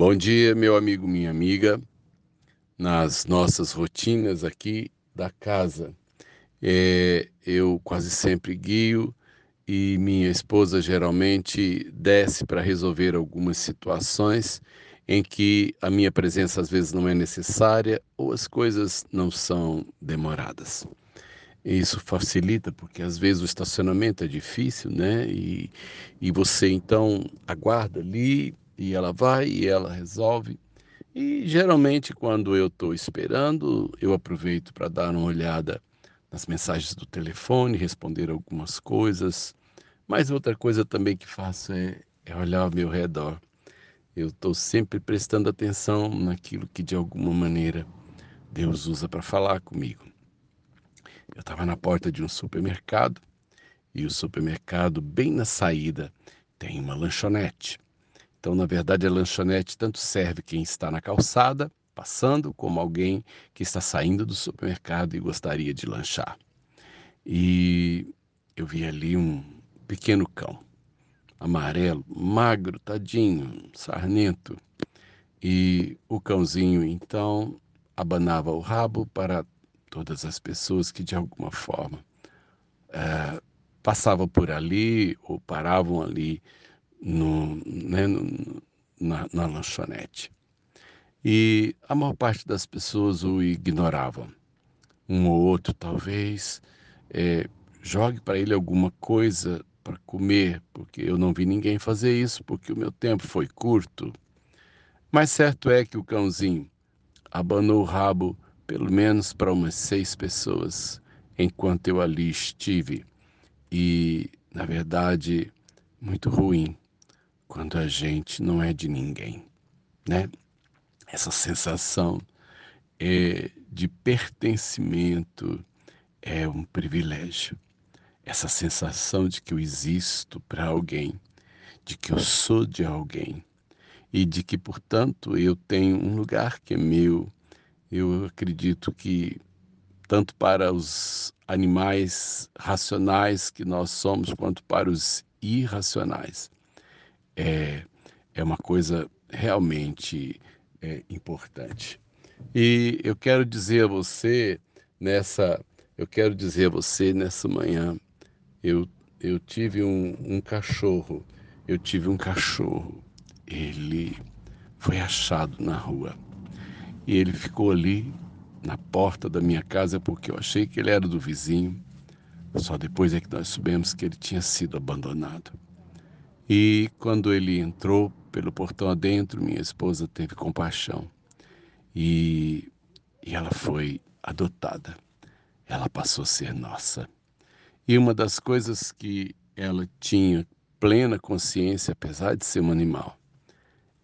Bom dia, meu amigo, minha amiga. Nas nossas rotinas aqui da casa, é, eu quase sempre guio e minha esposa geralmente desce para resolver algumas situações em que a minha presença às vezes não é necessária ou as coisas não são demoradas. Isso facilita porque às vezes o estacionamento é difícil, né? E, e você então aguarda ali e ela vai e ela resolve. E geralmente quando eu estou esperando, eu aproveito para dar uma olhada nas mensagens do telefone, responder algumas coisas. Mas outra coisa também que faço é, é olhar ao meu redor. Eu estou sempre prestando atenção naquilo que de alguma maneira Deus usa para falar comigo. Eu estava na porta de um supermercado e o supermercado, bem na saída, tem uma lanchonete. Então, na verdade, a lanchonete tanto serve quem está na calçada, passando, como alguém que está saindo do supermercado e gostaria de lanchar. E eu vi ali um pequeno cão, amarelo, magro, tadinho, sarnento. E o cãozinho, então, abanava o rabo para todas as pessoas que de alguma forma é, passavam por ali ou paravam ali no, né, no, na, na lanchonete. E a maior parte das pessoas o ignoravam. Um ou outro, talvez, é, jogue para ele alguma coisa para comer, porque eu não vi ninguém fazer isso, porque o meu tempo foi curto. Mas certo é que o cãozinho abanou o rabo pelo menos para umas seis pessoas enquanto eu ali estive. E, na verdade, muito ruim quando a gente não é de ninguém, né? Essa sensação é, de pertencimento é um privilégio. Essa sensação de que eu existo para alguém, de que eu sou de alguém e de que, portanto, eu tenho um lugar que é meu, eu acredito que tanto para os animais racionais que nós somos, quanto para os irracionais, é, é uma coisa realmente é, importante. E eu quero dizer a você nessa, eu quero dizer a você nessa manhã, eu, eu tive um, um cachorro, eu tive um cachorro, ele foi achado na rua. E ele ficou ali na porta da minha casa porque eu achei que ele era do vizinho. Só depois é que nós soubemos que ele tinha sido abandonado. E quando ele entrou pelo portão adentro, minha esposa teve compaixão e, e ela foi adotada. Ela passou a ser nossa. E uma das coisas que ela tinha plena consciência, apesar de ser um animal,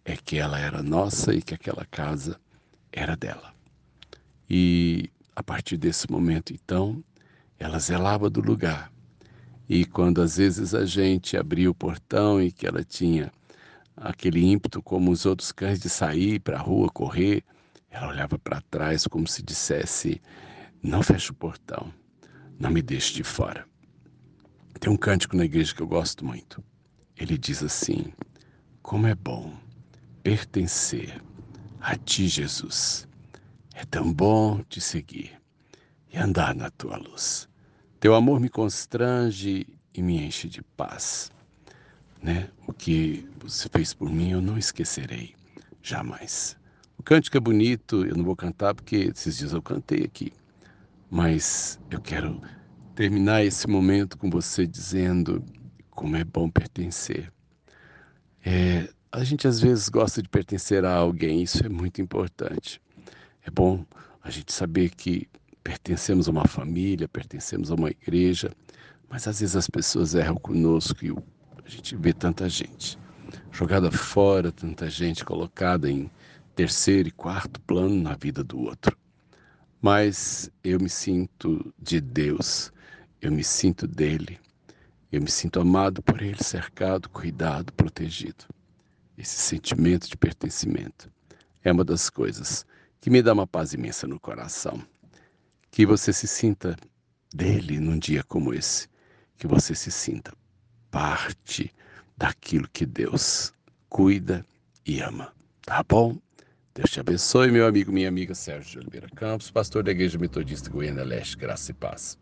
é que ela era nossa e que aquela casa era dela. E a partir desse momento, então, ela zelava do lugar. E quando às vezes a gente abria o portão e que ela tinha aquele ímpeto como os outros cães de sair para a rua, correr, ela olhava para trás como se dissesse: Não feche o portão, não me deixe de fora. Tem um cântico na igreja que eu gosto muito. Ele diz assim: Como é bom pertencer a ti, Jesus. É tão bom te seguir e andar na tua luz. Teu amor me constrange e me enche de paz. Né? O que você fez por mim eu não esquecerei jamais. O cântico é bonito, eu não vou cantar porque esses dias eu cantei aqui. Mas eu quero terminar esse momento com você dizendo como é bom pertencer. É, a gente às vezes gosta de pertencer a alguém, isso é muito importante. É bom a gente saber que pertencemos a uma família, pertencemos a uma igreja, mas às vezes as pessoas erram conosco e a gente vê tanta gente jogada fora, tanta gente colocada em terceiro e quarto plano na vida do outro. Mas eu me sinto de Deus, eu me sinto dele, eu me sinto amado por ele, cercado, cuidado, protegido esse sentimento de pertencimento. É uma das coisas que me dá uma paz imensa no coração. Que você se sinta dele num dia como esse, que você se sinta parte daquilo que Deus cuida e ama. Tá bom? Deus te abençoe, meu amigo, minha amiga Sérgio de Oliveira Campos, pastor da Igreja Metodista Goiânia Leste, graça e paz.